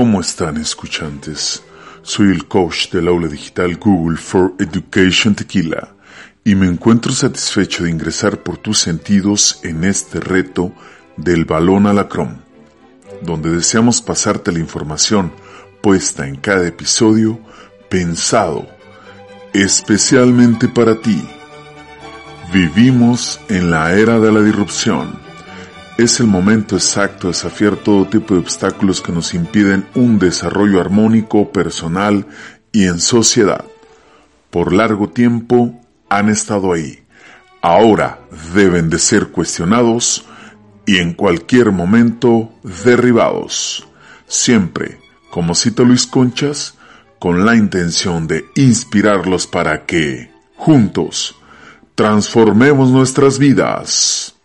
¿cómo están escuchantes? Soy el coach del aula digital Google for Education Tequila y me encuentro satisfecho de ingresar por tus sentidos en este reto del balón a la crom, donde deseamos pasarte la información puesta en cada episodio pensado especialmente para ti. Vivimos en la era de la disrupción. Es el momento exacto de desafiar todo tipo de obstáculos que nos impiden un desarrollo armónico, personal y en sociedad. Por largo tiempo han estado ahí. Ahora deben de ser cuestionados y en cualquier momento derribados. Siempre, como cita Luis Conchas, con la intención de inspirarlos para que, juntos, transformemos nuestras vidas.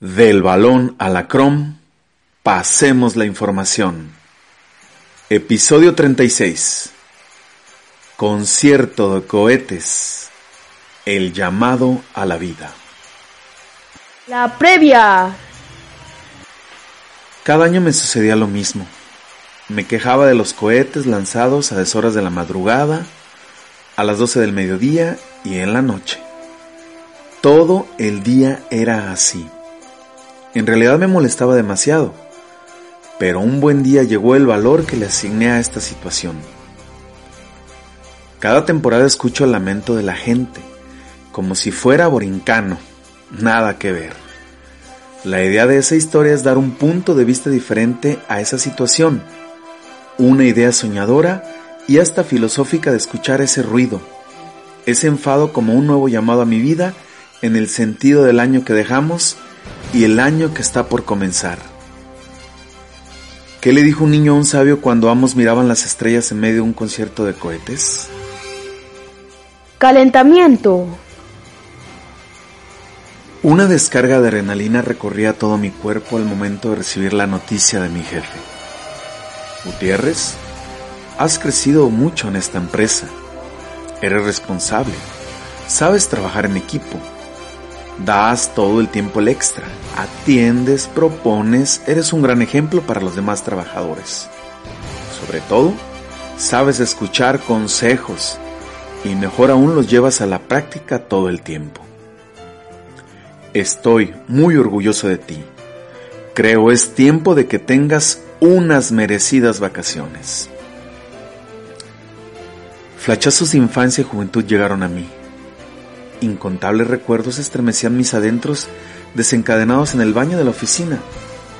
Del balón a la crom, pasemos la información. Episodio 36. Concierto de cohetes. El llamado a la vida. La previa. Cada año me sucedía lo mismo. Me quejaba de los cohetes lanzados a deshoras de la madrugada, a las 12 del mediodía y en la noche. Todo el día era así. En realidad me molestaba demasiado, pero un buen día llegó el valor que le asigné a esta situación. Cada temporada escucho el lamento de la gente, como si fuera borincano, nada que ver. La idea de esa historia es dar un punto de vista diferente a esa situación, una idea soñadora y hasta filosófica de escuchar ese ruido, ese enfado como un nuevo llamado a mi vida en el sentido del año que dejamos y el año que está por comenzar. ¿Qué le dijo un niño a un sabio cuando ambos miraban las estrellas en medio de un concierto de cohetes? Calentamiento. Una descarga de adrenalina recorría todo mi cuerpo al momento de recibir la noticia de mi jefe. Gutiérrez, has crecido mucho en esta empresa. Eres responsable. Sabes trabajar en equipo Das todo el tiempo el extra, atiendes, propones, eres un gran ejemplo para los demás trabajadores. Sobre todo, sabes escuchar consejos y mejor aún los llevas a la práctica todo el tiempo. Estoy muy orgulloso de ti. Creo es tiempo de que tengas unas merecidas vacaciones. Flachazos de infancia y juventud llegaron a mí Incontables recuerdos estremecían mis adentros desencadenados en el baño de la oficina,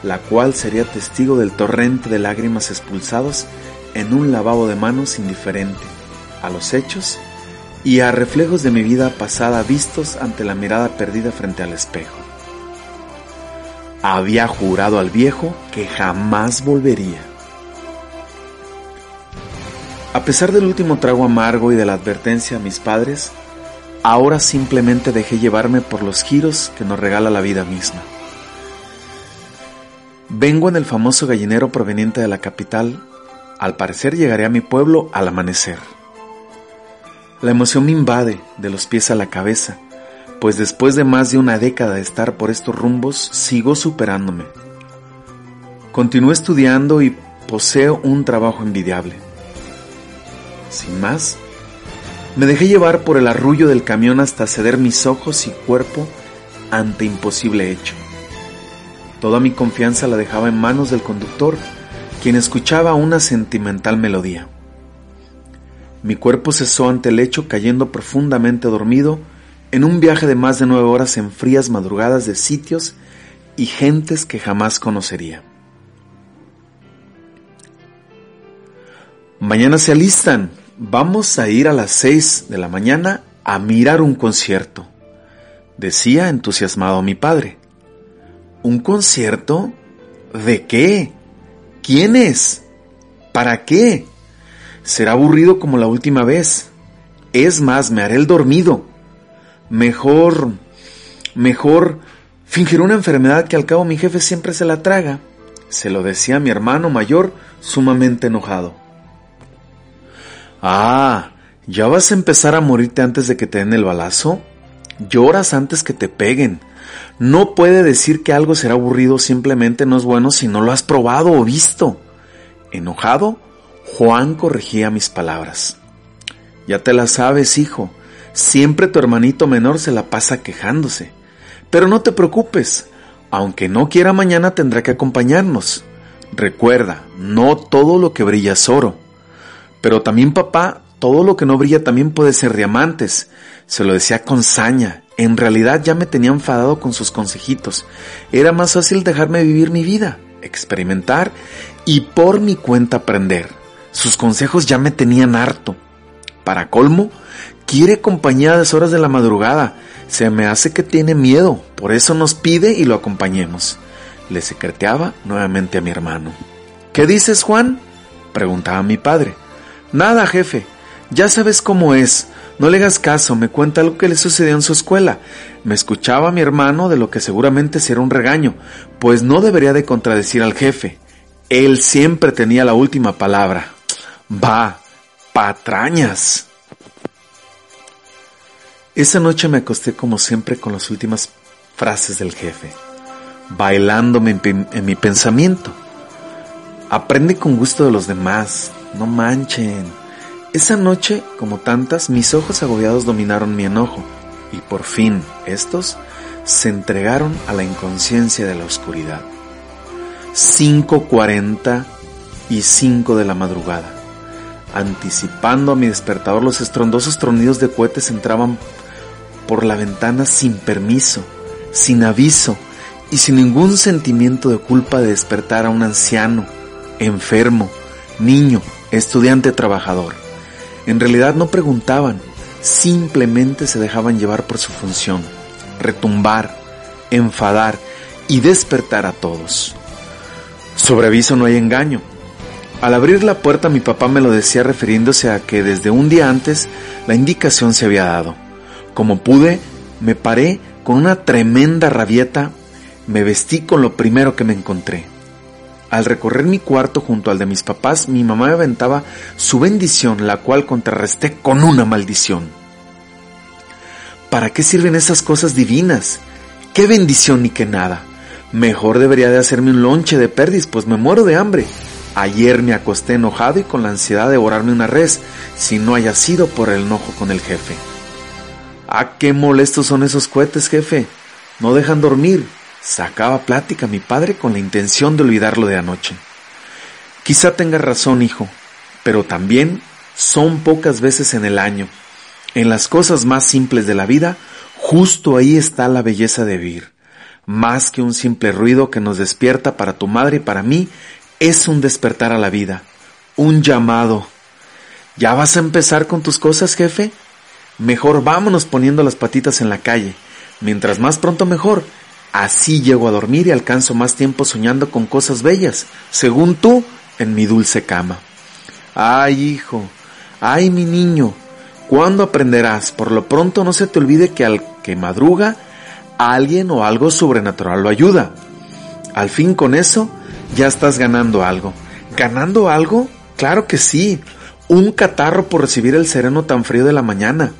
la cual sería testigo del torrente de lágrimas expulsados en un lavabo de manos indiferente a los hechos y a reflejos de mi vida pasada vistos ante la mirada perdida frente al espejo. Había jurado al viejo que jamás volvería. A pesar del último trago amargo y de la advertencia a mis padres, Ahora simplemente dejé llevarme por los giros que nos regala la vida misma. Vengo en el famoso gallinero proveniente de la capital. Al parecer llegaré a mi pueblo al amanecer. La emoción me invade de los pies a la cabeza, pues después de más de una década de estar por estos rumbos, sigo superándome. Continúo estudiando y poseo un trabajo envidiable. Sin más, me dejé llevar por el arrullo del camión hasta ceder mis ojos y cuerpo ante imposible hecho. Toda mi confianza la dejaba en manos del conductor, quien escuchaba una sentimental melodía. Mi cuerpo cesó ante el hecho cayendo profundamente dormido en un viaje de más de nueve horas en frías madrugadas de sitios y gentes que jamás conocería. Mañana se alistan, Vamos a ir a las seis de la mañana a mirar un concierto, decía entusiasmado mi padre. ¿Un concierto? ¿De qué? ¿Quién es? ¿Para qué? Será aburrido como la última vez. Es más, me haré el dormido. Mejor, mejor fingir una enfermedad que al cabo mi jefe siempre se la traga. Se lo decía mi hermano mayor, sumamente enojado. Ah, ¿ya vas a empezar a morirte antes de que te den el balazo? Lloras antes que te peguen. No puede decir que algo será aburrido simplemente no es bueno si no lo has probado o visto. Enojado, Juan corregía mis palabras. Ya te la sabes, hijo. Siempre tu hermanito menor se la pasa quejándose. Pero no te preocupes. Aunque no quiera mañana tendrá que acompañarnos. Recuerda, no todo lo que brilla es oro. Pero también papá, todo lo que no brilla también puede ser diamantes. Se lo decía con saña. En realidad ya me tenía enfadado con sus consejitos. Era más fácil dejarme vivir mi vida, experimentar y por mi cuenta aprender. Sus consejos ya me tenían harto. Para colmo, quiere compañía a las horas de la madrugada. Se me hace que tiene miedo, por eso nos pide y lo acompañemos. Le secreteaba nuevamente a mi hermano. ¿Qué dices, Juan? preguntaba mi padre. Nada, jefe. Ya sabes cómo es. No le hagas caso, me cuenta lo que le sucedió en su escuela. Me escuchaba mi hermano de lo que seguramente será un regaño, pues no debería de contradecir al jefe. Él siempre tenía la última palabra. Va, patrañas. Esa noche me acosté como siempre con las últimas frases del jefe, bailándome en, mi pensamiento. Aprende con gusto de los demás, no manchen. Esa noche, como tantas, mis ojos agobiados dominaron mi enojo, y por fin estos se entregaron a la inconsciencia de la oscuridad. 5.40 y 5 de la madrugada. Anticipando a mi despertador, los estrondosos tronidos de cohetes entraban por la ventana sin permiso, sin aviso y sin ningún sentimiento de culpa de despertar a un anciano, enfermo, niño, estudiante trabajador. En realidad no preguntaban, simplemente se dejaban llevar por su función, retumbar, enfadar y despertar a todos. Sobre aviso no hay engaño, al abrir la puerta mi papá me lo decía refiriéndose a que desde un día antes la indicación se había dado. Como pude, me paré con una tremenda rabieta, me vestí con lo primero que me encontré. Al recorrer mi cuarto junto al de mis papás, mi mamá me aventaba su bendición, la cual contrarresté con una maldición. ¿Para qué sirven esas cosas divinas? ¿Qué bendición ni qué nada? Mejor debería de hacerme un lonche de perdiz, pues me muero de hambre. Ayer me acosté enojado y con la ansiedad de devorarme una res, si no haya sido por el enojo con el jefe. Ah, qué molestos son esos cohetes, jefe. No dejan dormir. Sacaba plática mi padre con la intención de olvidarlo de anoche. Quizá tenga razón, hijo, pero también son pocas veces en el año. En las cosas más simples de la vida, justo ahí está la belleza de vivir. Más que un simple ruido que nos despierta para tu madre y para mí, es un despertar a la vida, un llamado. ¿Ya vas a empezar con tus cosas, jefe? Mejor vámonos poniendo las patitas en la calle. Mientras más pronto mejor. Así llego a dormir y alcanzo más tiempo soñando con cosas bellas, según tú, en mi dulce cama. Ay, hijo, ay, mi niño, ¿cuándo aprenderás? Por lo pronto no se te olvide que al que madruga, alguien o algo sobrenatural lo ayuda. Al fin con eso, ya estás ganando algo. ¿Ganando algo? Claro que sí. Un catarro por recibir el sereno tan frío de la mañana.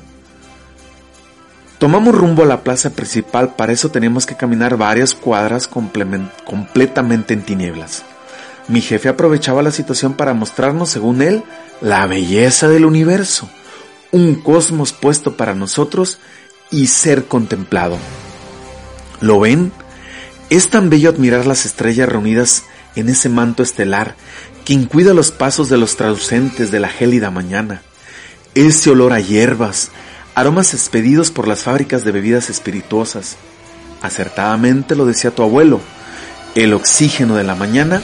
Tomamos rumbo a la plaza principal, para eso teníamos que caminar varias cuadras completamente en tinieblas. Mi jefe aprovechaba la situación para mostrarnos, según él, la belleza del universo, un cosmos puesto para nosotros y ser contemplado. ¿Lo ven? Es tan bello admirar las estrellas reunidas en ese manto estelar quien cuida los pasos de los traducentes de la gélida mañana. Ese olor a hierbas, aromas expedidos por las fábricas de bebidas espirituosas. Acertadamente lo decía tu abuelo, el oxígeno de la mañana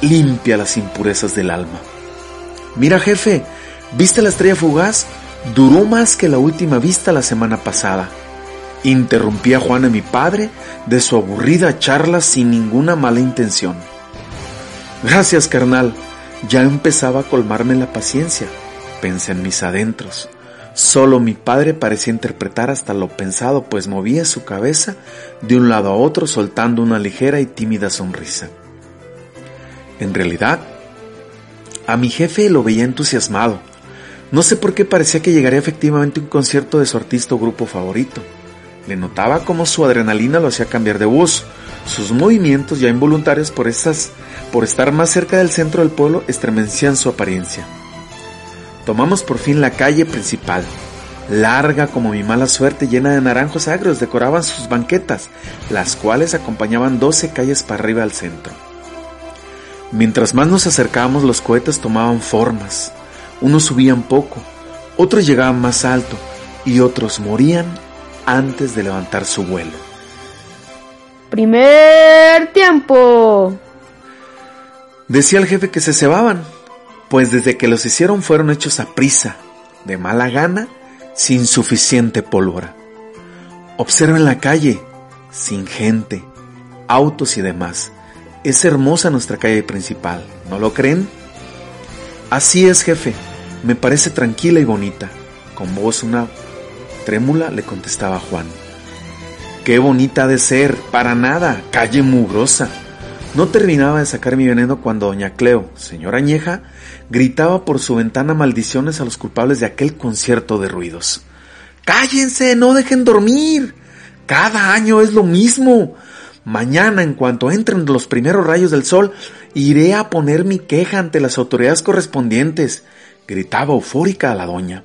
limpia las impurezas del alma. Mira jefe, ¿viste la estrella fugaz? Duró más que la última vista la semana pasada. Interrumpía Juan a mi padre de su aburrida charla sin ninguna mala intención. Gracias, carnal. Ya empezaba a colmarme la paciencia, pensé en mis adentros. Solo mi padre parecía interpretar hasta lo pensado, pues movía su cabeza de un lado a otro soltando una ligera y tímida sonrisa. En realidad, a mi jefe lo veía entusiasmado. No sé por qué parecía que llegaría efectivamente un concierto de su artista o grupo favorito. Le notaba cómo su adrenalina lo hacía cambiar de voz. Sus movimientos, ya involuntarios por, esas, por estar más cerca del centro del pueblo, estremecían su apariencia. Tomamos por fin la calle principal. Larga como mi mala suerte, llena de naranjos agrios, decoraban sus banquetas, las cuales acompañaban doce calles para arriba al centro. Mientras más nos acercábamos, los cohetes tomaban formas. Unos subían poco, otros llegaban más alto y otros morían antes de levantar su vuelo. Primer tiempo. Decía el jefe que se cebaban, pues desde que los hicieron fueron hechos a prisa, de mala gana, sin suficiente pólvora. Observen la calle, sin gente, autos y demás. Es hermosa nuestra calle principal, ¿no lo creen? Así es, jefe, me parece tranquila y bonita. Con voz una trémula le contestaba Juan. Qué bonita ha de ser, para nada, calle mugrosa. No terminaba de sacar mi veneno cuando doña Cleo, señora añeja, gritaba por su ventana maldiciones a los culpables de aquel concierto de ruidos. Cállense, no dejen dormir. Cada año es lo mismo. Mañana, en cuanto entren los primeros rayos del sol, iré a poner mi queja ante las autoridades correspondientes, gritaba eufórica a la doña.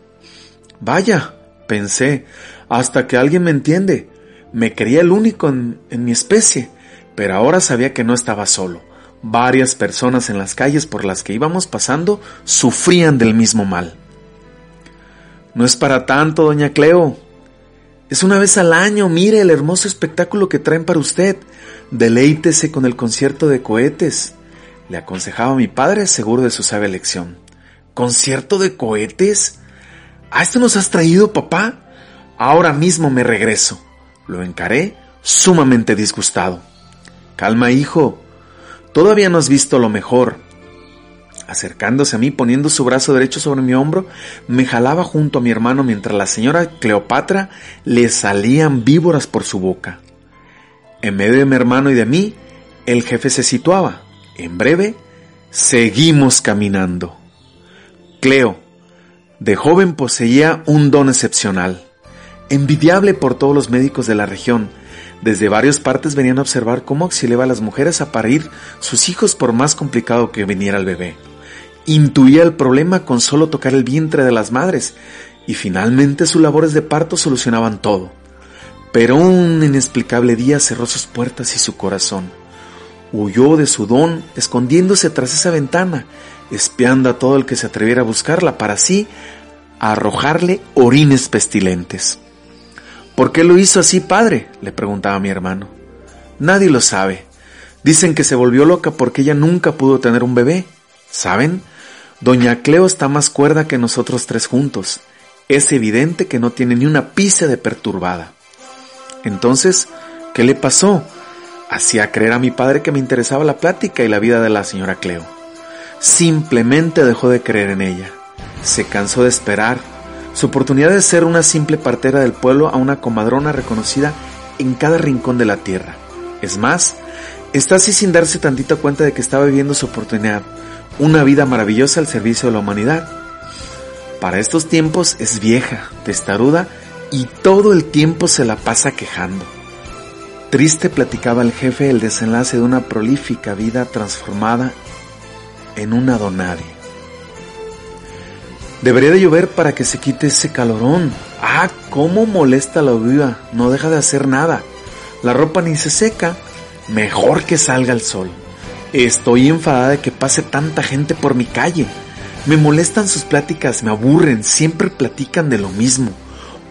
Vaya, pensé, hasta que alguien me entiende. Me creía el único en, en mi especie, pero ahora sabía que no estaba solo. Varias personas en las calles por las que íbamos pasando sufrían del mismo mal. No es para tanto, doña Cleo. Es una vez al año, mire el hermoso espectáculo que traen para usted. Deleítese con el concierto de cohetes. Le aconsejaba mi padre, seguro de su sabia elección. ¿Concierto de cohetes? ¿A esto nos has traído, papá? Ahora mismo me regreso. Lo encaré, sumamente disgustado. Calma, hijo. Todavía no has visto lo mejor. Acercándose a mí, poniendo su brazo derecho sobre mi hombro, me jalaba junto a mi hermano mientras la señora Cleopatra le salían víboras por su boca. En medio de mi hermano y de mí, el jefe se situaba. En breve, seguimos caminando. Cleo, de joven poseía un don excepcional, envidiable por todos los médicos de la región, desde varias partes venían a observar cómo auxiliaba a las mujeres a parir sus hijos por más complicado que viniera el bebé. Intuía el problema con solo tocar el vientre de las madres y finalmente sus labores de parto solucionaban todo. Pero un inexplicable día cerró sus puertas y su corazón. Huyó de su don, escondiéndose tras esa ventana, espiando a todo el que se atreviera a buscarla para así arrojarle orines pestilentes. ¿Por qué lo hizo así, padre? le preguntaba mi hermano. Nadie lo sabe. Dicen que se volvió loca porque ella nunca pudo tener un bebé. ¿Saben? Doña Cleo está más cuerda que nosotros tres juntos. Es evidente que no tiene ni una pizca de perturbada. Entonces, ¿qué le pasó? Hacía creer a mi padre que me interesaba la plática y la vida de la señora Cleo. Simplemente dejó de creer en ella. Se cansó de esperar su oportunidad de ser una simple partera del pueblo a una comadrona reconocida en cada rincón de la tierra. Es más, está así sin darse tantita cuenta de que estaba viviendo su oportunidad, una vida maravillosa al servicio de la humanidad. Para estos tiempos es vieja, testaruda y todo el tiempo se la pasa quejando. Triste platicaba el jefe el desenlace de una prolífica vida transformada en una donadie. Debería de llover para que se quite ese calorón. Ah, cómo molesta la viva. No deja de hacer nada. La ropa ni se seca. Mejor que salga el sol. Estoy enfadada de que pase tanta gente por mi calle. Me molestan sus pláticas, me aburren, siempre platican de lo mismo.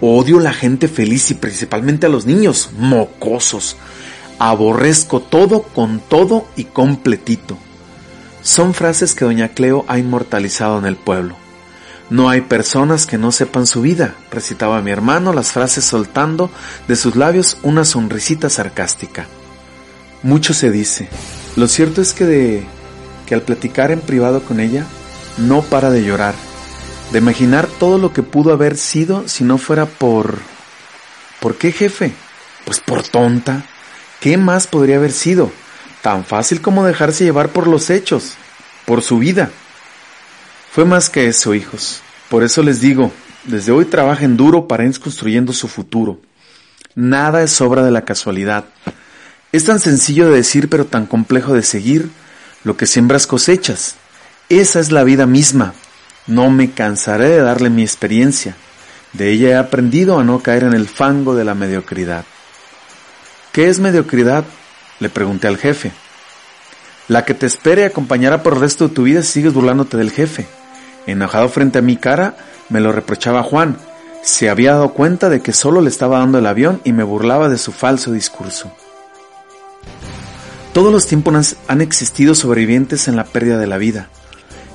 Odio la gente feliz y principalmente a los niños, mocosos. Aborrezco todo con todo y completito. Son frases que doña Cleo ha inmortalizado en el pueblo. No hay personas que no sepan su vida, recitaba mi hermano las frases soltando de sus labios una sonrisita sarcástica. Mucho se dice. Lo cierto es que de que al platicar en privado con ella no para de llorar de imaginar todo lo que pudo haber sido si no fuera por... ¿Por qué, jefe? Pues por tonta. ¿Qué más podría haber sido? Tan fácil como dejarse llevar por los hechos, por su vida. Fue más que eso, hijos. Por eso les digo, desde hoy trabajen duro para ir construyendo su futuro. Nada es obra de la casualidad. Es tan sencillo de decir pero tan complejo de seguir. Lo que siembras cosechas. Esa es la vida misma. No me cansaré de darle mi experiencia. De ella he aprendido a no caer en el fango de la mediocridad. ¿Qué es mediocridad? Le pregunté al jefe. La que te espere acompañará por el resto de tu vida si sigues burlándote del jefe. Enojado frente a mi cara, me lo reprochaba Juan. Se había dado cuenta de que solo le estaba dando el avión y me burlaba de su falso discurso. Todos los tiempos han existido sobrevivientes en la pérdida de la vida,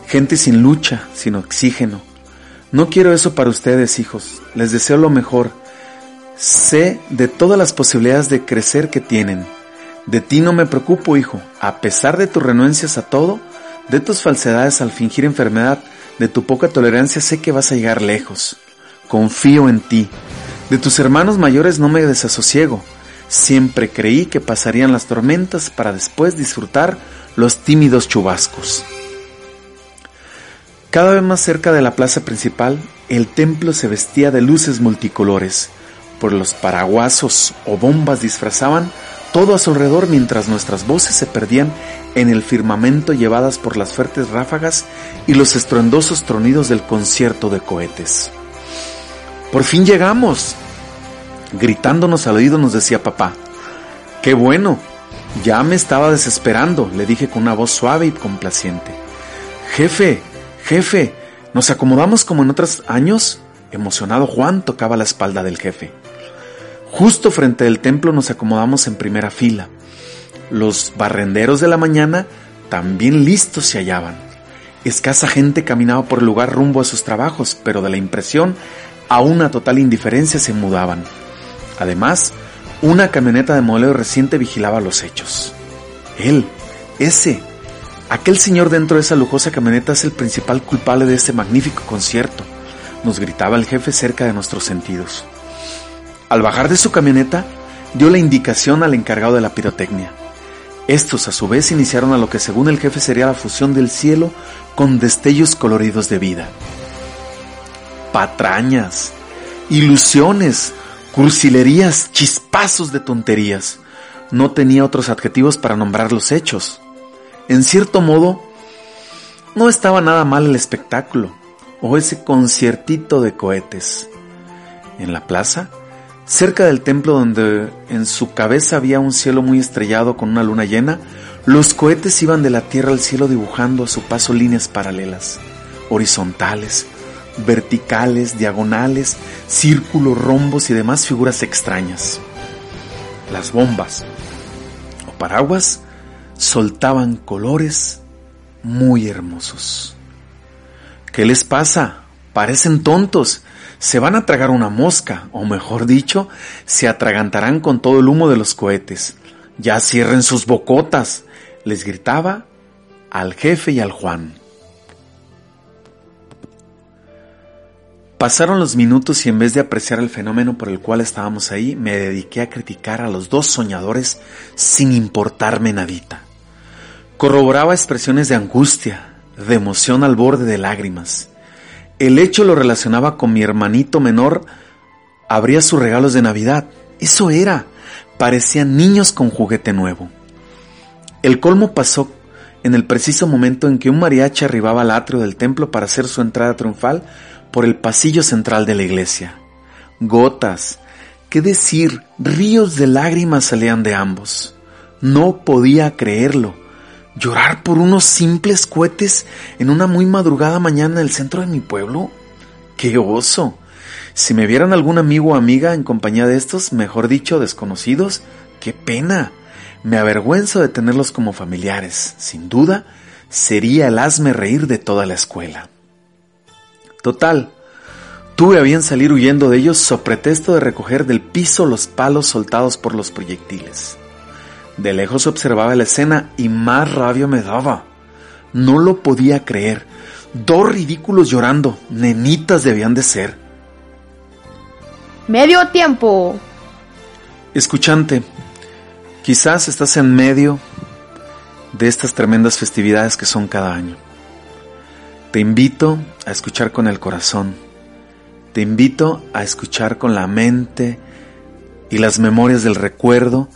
gente sin lucha, sin oxígeno. No quiero eso para ustedes, hijos, les deseo lo mejor. Sé de todas las posibilidades de crecer que tienen. De ti no me preocupo, hijo, a pesar de tus renuncias a todo, de tus falsedades al fingir enfermedad, de tu poca tolerancia, sé que vas a llegar lejos. Confío en ti. De tus hermanos mayores no me desasosiego. Siempre creí que pasarían las tormentas para después disfrutar los tímidos chubascos. Cada vez más cerca de la plaza principal, el templo se vestía de luces multicolores, por los paraguasos o bombas disfrazaban todo a su alrededor mientras nuestras voces se perdían en el firmamento llevadas por las fuertes ráfagas y los estruendosos tronidos del concierto de cohetes. Por fin llegamos, Gritándonos al oído nos decía papá, ¡Qué bueno! Ya me estaba desesperando, le dije con una voz suave y complaciente. Jefe, jefe, ¿nos acomodamos como en otros años? Emocionado Juan tocaba la espalda del jefe. Justo frente al templo nos acomodamos en primera fila. Los barrenderos de la mañana también listos se hallaban. Escasa gente caminaba por el lugar rumbo a sus trabajos, pero de la impresión a una total indiferencia se mudaban. Además, una camioneta de modelo reciente vigilaba los hechos. Él, ese, aquel señor dentro de esa lujosa camioneta es el principal culpable de este magnífico concierto, nos gritaba el jefe cerca de nuestros sentidos. Al bajar de su camioneta, dio la indicación al encargado de la pirotecnia. Estos a su vez iniciaron a lo que según el jefe sería la fusión del cielo con destellos coloridos de vida. Patrañas, ilusiones, cursilerías, chispazos de tonterías. No tenía otros adjetivos para nombrar los hechos. En cierto modo, no estaba nada mal el espectáculo o ese conciertito de cohetes. En la plaza, cerca del templo donde en su cabeza había un cielo muy estrellado con una luna llena, los cohetes iban de la tierra al cielo dibujando a su paso líneas paralelas, horizontales, verticales, diagonales, círculos, rombos y demás figuras extrañas. Las bombas o paraguas soltaban colores muy hermosos. ¿Qué les pasa? Parecen tontos. Se van a tragar una mosca, o mejor dicho, se atragantarán con todo el humo de los cohetes. Ya cierren sus bocotas, les gritaba al jefe y al Juan. Pasaron los minutos y en vez de apreciar el fenómeno por el cual estábamos ahí, me dediqué a criticar a los dos soñadores sin importarme nadita. Corroboraba expresiones de angustia, de emoción al borde de lágrimas. El hecho lo relacionaba con mi hermanito menor, abría sus regalos de Navidad. Eso era. Parecían niños con juguete nuevo. El colmo pasó en el preciso momento en que un mariachi arribaba al atrio del templo para hacer su entrada triunfal por el pasillo central de la iglesia. Gotas, qué decir, ríos de lágrimas salían de ambos. No podía creerlo. ¿Llorar por unos simples cohetes en una muy madrugada mañana en el centro de mi pueblo? ¡Qué oso! Si me vieran algún amigo o amiga en compañía de estos, mejor dicho, desconocidos, qué pena. Me avergüenzo de tenerlos como familiares. Sin duda, sería el hazme reír de toda la escuela. Total, tuve a bien salir huyendo de ellos so pretexto de recoger del piso los palos soltados por los proyectiles. De lejos observaba la escena y más rabia me daba. No lo podía creer. Dos ridículos llorando, nenitas debían de ser. Medio tiempo. Escuchante, quizás estás en medio de estas tremendas festividades que son cada año. Te invito a escuchar con el corazón. Te invito a escuchar con la mente y las memorias del recuerdo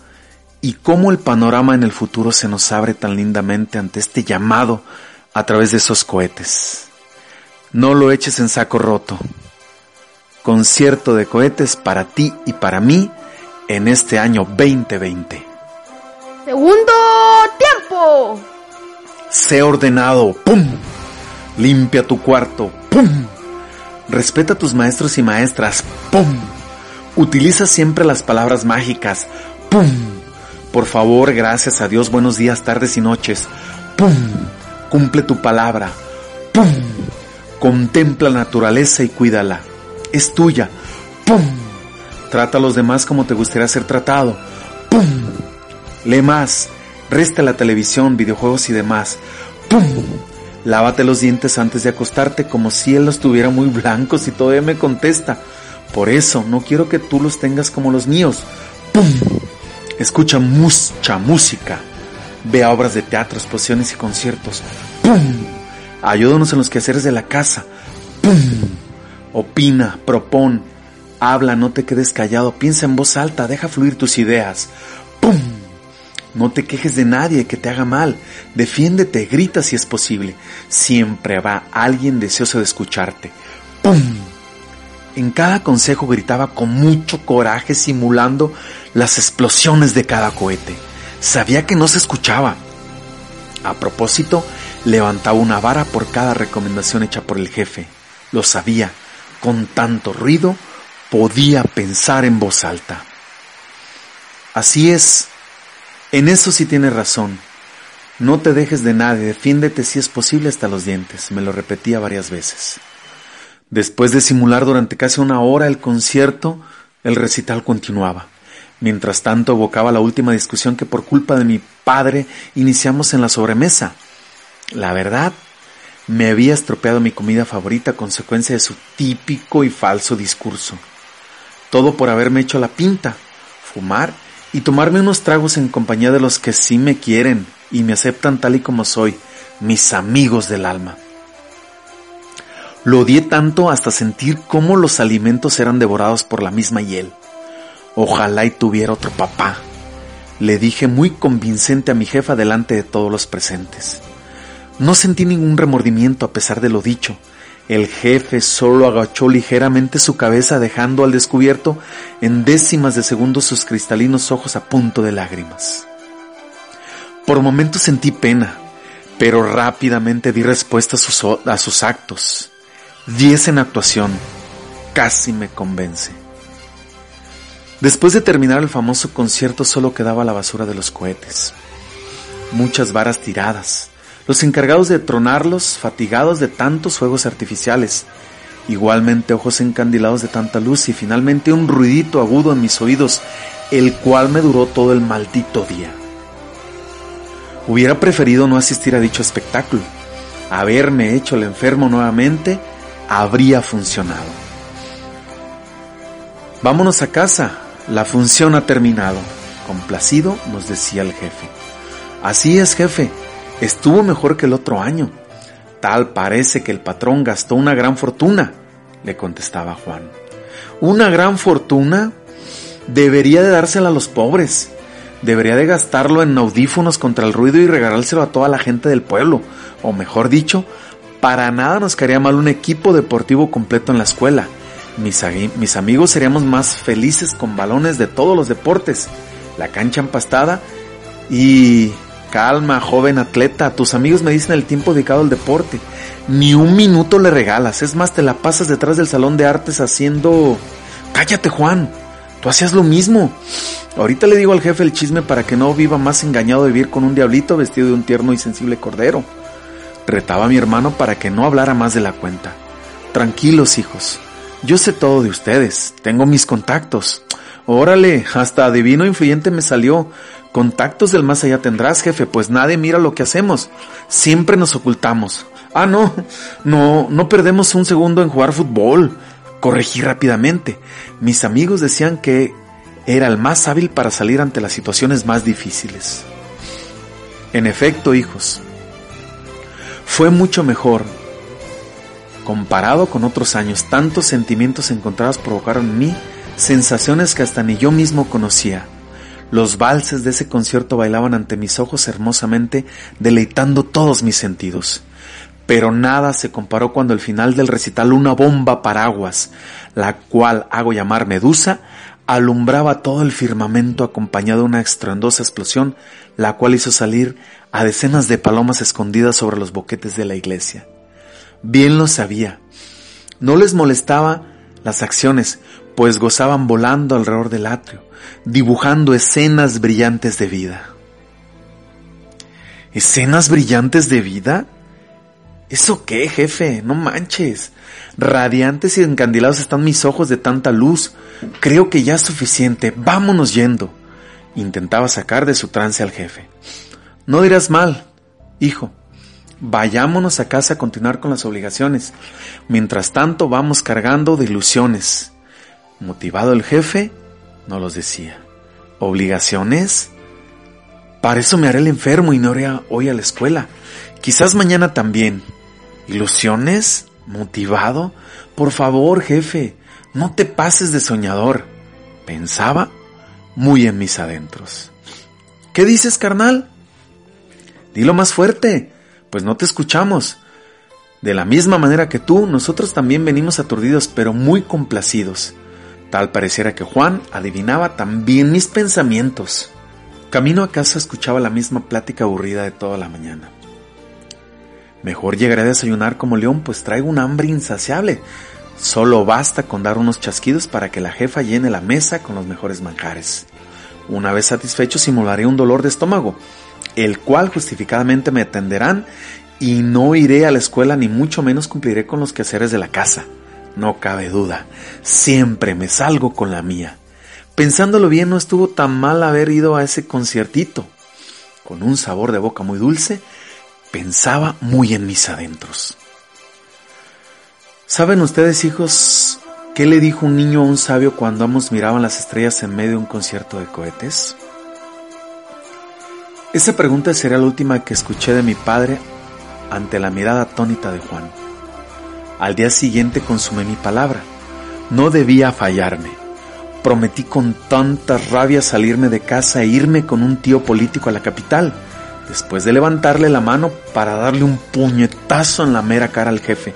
y cómo el panorama en el futuro se nos abre tan lindamente ante este llamado a través de esos cohetes. No lo eches en saco roto. Concierto de cohetes para ti y para mí en este año 2020. Segundo tiempo. Sé ordenado. ¡Pum! Limpia tu cuarto. ¡Pum! Respeta a tus maestros y maestras. ¡Pum! Utiliza siempre las palabras mágicas. ¡Pum! Por favor, gracias a Dios, buenos días, tardes y noches. ¡Pum! Cumple tu palabra. ¡Pum! Contempla la naturaleza y cuídala. Es tuya. ¡Pum! Trata a los demás como te gustaría ser tratado. ¡Pum! Lee más. Resta la televisión, videojuegos y demás. ¡Pum! Lávate los dientes antes de acostarte como si él los tuviera muy blancos y todavía me contesta. Por eso no quiero que tú los tengas como los míos. ¡Pum! Escucha mucha música. Ve obras de teatro, exposiciones y conciertos. ¡Pum! Ayúdanos en los quehaceres de la casa. ¡Pum! Opina, propón, habla, no te quedes callado, piensa en voz alta, deja fluir tus ideas. ¡Pum! No te quejes de nadie que te haga mal. Defiéndete, grita si es posible. Siempre va alguien deseoso de escucharte. ¡Pum! En cada consejo gritaba con mucho coraje simulando las explosiones de cada cohete. Sabía que no se escuchaba. A propósito, levantaba una vara por cada recomendación hecha por el jefe. Lo sabía. Con tanto ruido podía pensar en voz alta. Así es. En eso sí tienes razón. No te dejes de nadie, defiéndete si es posible hasta los dientes. Me lo repetía varias veces. Después de simular durante casi una hora el concierto, el recital continuaba. Mientras tanto evocaba la última discusión que por culpa de mi padre iniciamos en la sobremesa. La verdad, me había estropeado mi comida favorita a consecuencia de su típico y falso discurso. Todo por haberme hecho la pinta, fumar y tomarme unos tragos en compañía de los que sí me quieren y me aceptan tal y como soy, mis amigos del alma. Lo odié tanto hasta sentir cómo los alimentos eran devorados por la misma hiel. Ojalá y tuviera otro papá, le dije muy convincente a mi jefa delante de todos los presentes. No sentí ningún remordimiento a pesar de lo dicho. El jefe solo agachó ligeramente su cabeza dejando al descubierto en décimas de segundo sus cristalinos ojos a punto de lágrimas. Por momentos sentí pena, pero rápidamente di respuesta a sus, a sus actos. Diez en actuación. Casi me convence. Después de terminar el famoso concierto solo quedaba la basura de los cohetes. Muchas varas tiradas. Los encargados de tronarlos fatigados de tantos fuegos artificiales. Igualmente ojos encandilados de tanta luz y finalmente un ruidito agudo en mis oídos, el cual me duró todo el maldito día. Hubiera preferido no asistir a dicho espectáculo. Haberme hecho el enfermo nuevamente habría funcionado. Vámonos a casa, la función ha terminado. Complacido nos decía el jefe. Así es, jefe, estuvo mejor que el otro año. Tal parece que el patrón gastó una gran fortuna, le contestaba Juan. ¿Una gran fortuna? Debería de dársela a los pobres. Debería de gastarlo en audífonos contra el ruido y regalárselo a toda la gente del pueblo. O mejor dicho, para nada nos caería mal un equipo deportivo completo en la escuela. Mis, amigos seríamos más felices con balones de todos los deportes, la cancha empastada y... Calma, joven atleta, tus amigos me dicen el tiempo dedicado al deporte. Ni un minuto le regalas, es más, te la pasas detrás del salón de artes haciendo... Cállate, Juan, tú hacías lo mismo. Ahorita le digo al jefe el chisme para que no viva más engañado de vivir con un diablito vestido de un tierno y sensible cordero. Retaba a mi hermano para que no hablara más de la cuenta. Tranquilos, hijos. Yo sé todo de ustedes. Tengo mis contactos. Órale, hasta adivino influyente me salió. Contactos del más allá tendrás, jefe, pues nadie mira lo que hacemos. Siempre nos ocultamos. Ah, no, no, no perdemos un segundo en jugar fútbol. Corregí rápidamente. Mis amigos decían que era el más hábil para salir ante las situaciones más difíciles. En efecto, hijos, fue mucho mejor. Comparado con otros años, tantos sentimientos encontrados provocaron en mí sensaciones que hasta ni yo mismo conocía. Los valses de ese concierto bailaban ante mis ojos hermosamente, deleitando todos mis sentidos. Pero nada se comparó cuando al final del recital una bomba paraguas, la cual hago llamar Medusa, alumbraba todo el firmamento acompañado de una estruendosa explosión, la cual hizo salir a decenas de palomas escondidas sobre los boquetes de la iglesia. Bien lo sabía. No les molestaba las acciones, pues gozaban volando alrededor del atrio, dibujando escenas brillantes de vida. ¿Escenas brillantes de vida? ¿Eso qué, jefe? No manches. Radiantes y encandilados están mis ojos de tanta luz. Creo que ya es suficiente. Vámonos yendo. Intentaba sacar de su trance al jefe. No dirás mal, hijo. Vayámonos a casa a continuar con las obligaciones. Mientras tanto vamos cargando de ilusiones. Motivado el jefe, no los decía. ¿Obligaciones? Para eso me haré el enfermo y no iré hoy a la escuela. Quizás mañana también. ¿Ilusiones? ¿Motivado? Por favor, jefe, no te pases de soñador. Pensaba muy en mis adentros. ¿Qué dices, carnal? Dilo más fuerte, pues no te escuchamos. De la misma manera que tú, nosotros también venimos aturdidos, pero muy complacidos. Tal pareciera que Juan adivinaba también mis pensamientos. Camino a casa escuchaba la misma plática aburrida de toda la mañana. Mejor llegaré a desayunar como león, pues traigo un hambre insaciable. Solo basta con dar unos chasquidos para que la jefa llene la mesa con los mejores manjares. Una vez satisfecho simularé un dolor de estómago, el cual justificadamente me atenderán y no iré a la escuela ni mucho menos cumpliré con los quehaceres de la casa. No cabe duda, siempre me salgo con la mía. Pensándolo bien, no estuvo tan mal haber ido a ese conciertito. Con un sabor de boca muy dulce, pensaba muy en mis adentros. ¿Saben ustedes, hijos, qué le dijo un niño a un sabio cuando ambos miraban las estrellas en medio de un concierto de cohetes? Esa pregunta sería la última que escuché de mi padre ante la mirada atónita de Juan. Al día siguiente consumé mi palabra. No debía fallarme. Prometí con tanta rabia salirme de casa e irme con un tío político a la capital, después de levantarle la mano para darle un puñetazo en la mera cara al jefe.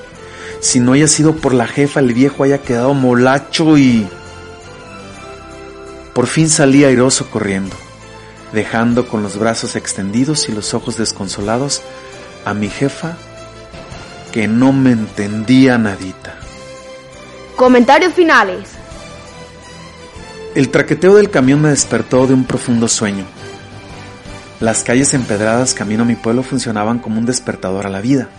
Si no haya sido por la jefa, el viejo haya quedado molacho y... Por fin salí airoso corriendo dejando con los brazos extendidos y los ojos desconsolados a mi jefa que no me entendía nadita. Comentarios finales. El traqueteo del camión me despertó de un profundo sueño. Las calles empedradas camino a mi pueblo funcionaban como un despertador a la vida.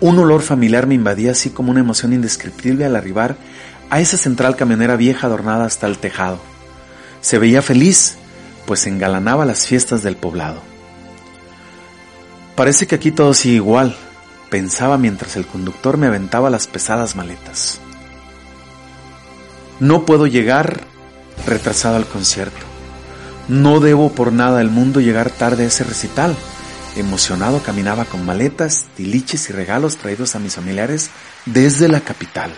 Un olor familiar me invadía así como una emoción indescriptible al arribar a esa central camionera vieja adornada hasta el tejado. Se veía feliz, pues engalanaba las fiestas del poblado. Parece que aquí todo sigue igual, pensaba mientras el conductor me aventaba las pesadas maletas. No puedo llegar retrasado al concierto. No debo por nada del mundo llegar tarde a ese recital. Emocionado caminaba con maletas, tiliches y regalos traídos a mis familiares desde la capital.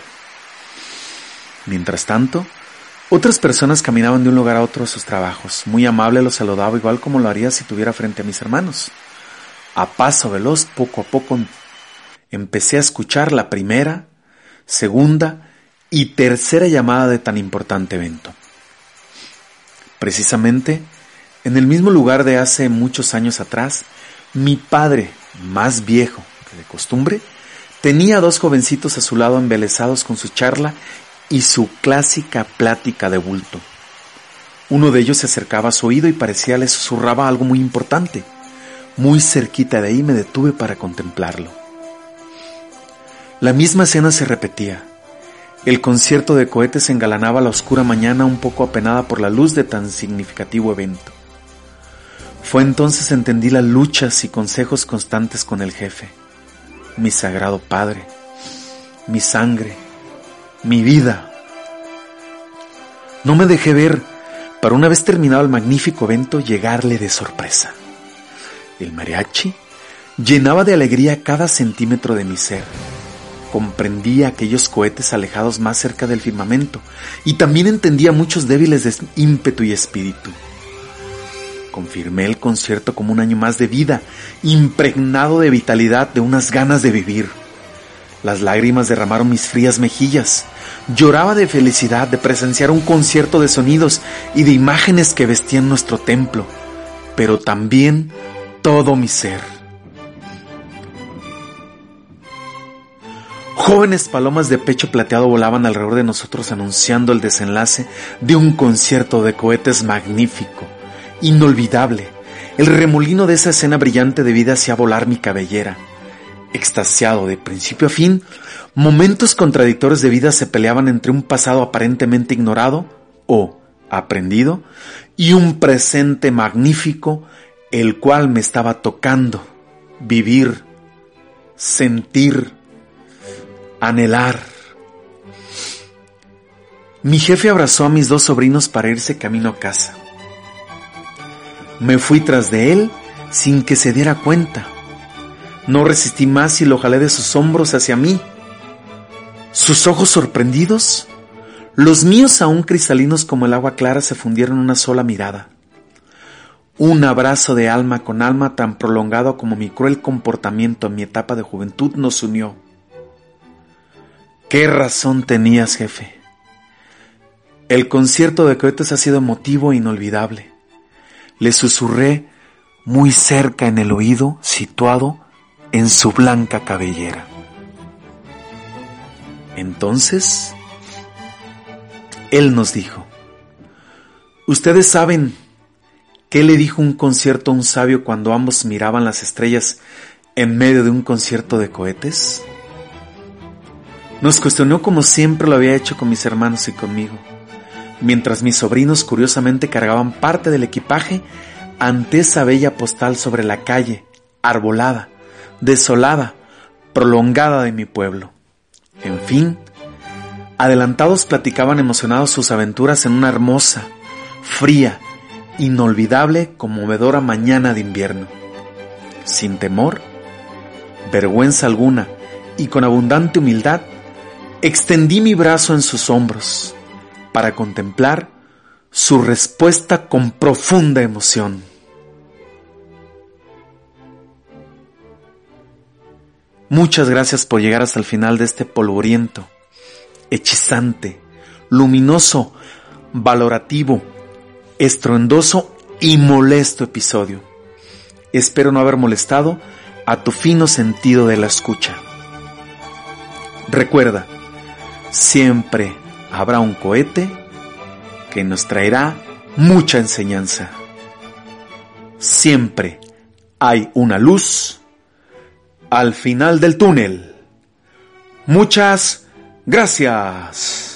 Mientras tanto, otras personas caminaban de un lugar a otro a sus trabajos. Muy amable los saludaba igual como lo haría si tuviera frente a mis hermanos. A paso veloz, poco a poco, empecé a escuchar la primera, segunda y tercera llamada de tan importante evento. Precisamente, en el mismo lugar de hace muchos años atrás, mi padre, más viejo que de costumbre, tenía dos jovencitos a su lado embelesados con su charla y su clásica plática de bulto. Uno de ellos se acercaba a su oído y parecía le susurraba algo muy importante. Muy cerquita de ahí me detuve para contemplarlo. La misma escena se repetía. El concierto de cohetes engalanaba la oscura mañana un poco apenada por la luz de tan significativo evento. Fue entonces entendí las luchas y consejos constantes con el jefe. mi sagrado Padre, mi sangre, mi vida. No me dejé ver para una vez terminado el magnífico evento llegarle de sorpresa. El mariachi llenaba de alegría cada centímetro de mi ser. Comprendía aquellos cohetes alejados más cerca del firmamento y también entendía muchos débiles de ímpetu y espíritu. Confirmé el concierto como un año más de vida, impregnado de vitalidad, de unas ganas de vivir. Las lágrimas derramaron mis frías mejillas. Lloraba de felicidad de presenciar un concierto de sonidos y de imágenes que vestían nuestro templo, pero también todo mi ser. Jóvenes palomas de pecho plateado volaban alrededor de nosotros anunciando el desenlace de un concierto de cohetes magnífico inolvidable. El remolino de esa escena brillante de vida hacía volar mi cabellera. Extasiado de principio a fin, momentos contradictorios de vida se peleaban entre un pasado aparentemente ignorado o aprendido y un presente magnífico, el cual me estaba tocando vivir, sentir, anhelar. Mi jefe abrazó a mis dos sobrinos para irse camino a casa. Me fui tras de él sin que se diera cuenta. No resistí más y lo jalé de sus hombros hacia mí. Sus ojos sorprendidos, los míos aún cristalinos como el agua clara, se fundieron en una sola mirada. Un abrazo de alma con alma tan prolongado como mi cruel comportamiento en mi etapa de juventud nos unió. ¿Qué razón tenías, jefe? El concierto de cohetes ha sido emotivo e inolvidable le susurré muy cerca en el oído, situado en su blanca cabellera. Entonces, él nos dijo, ¿ustedes saben qué le dijo un concierto a un sabio cuando ambos miraban las estrellas en medio de un concierto de cohetes? Nos cuestionó como siempre lo había hecho con mis hermanos y conmigo mientras mis sobrinos curiosamente cargaban parte del equipaje ante esa bella postal sobre la calle, arbolada, desolada, prolongada de mi pueblo. En fin, adelantados platicaban emocionados sus aventuras en una hermosa, fría, inolvidable, conmovedora mañana de invierno. Sin temor, vergüenza alguna y con abundante humildad, extendí mi brazo en sus hombros para contemplar su respuesta con profunda emoción. Muchas gracias por llegar hasta el final de este polvoriento, hechizante, luminoso, valorativo, estruendoso y molesto episodio. Espero no haber molestado a tu fino sentido de la escucha. Recuerda, siempre habrá un cohete que nos traerá mucha enseñanza. Siempre hay una luz al final del túnel. Muchas gracias.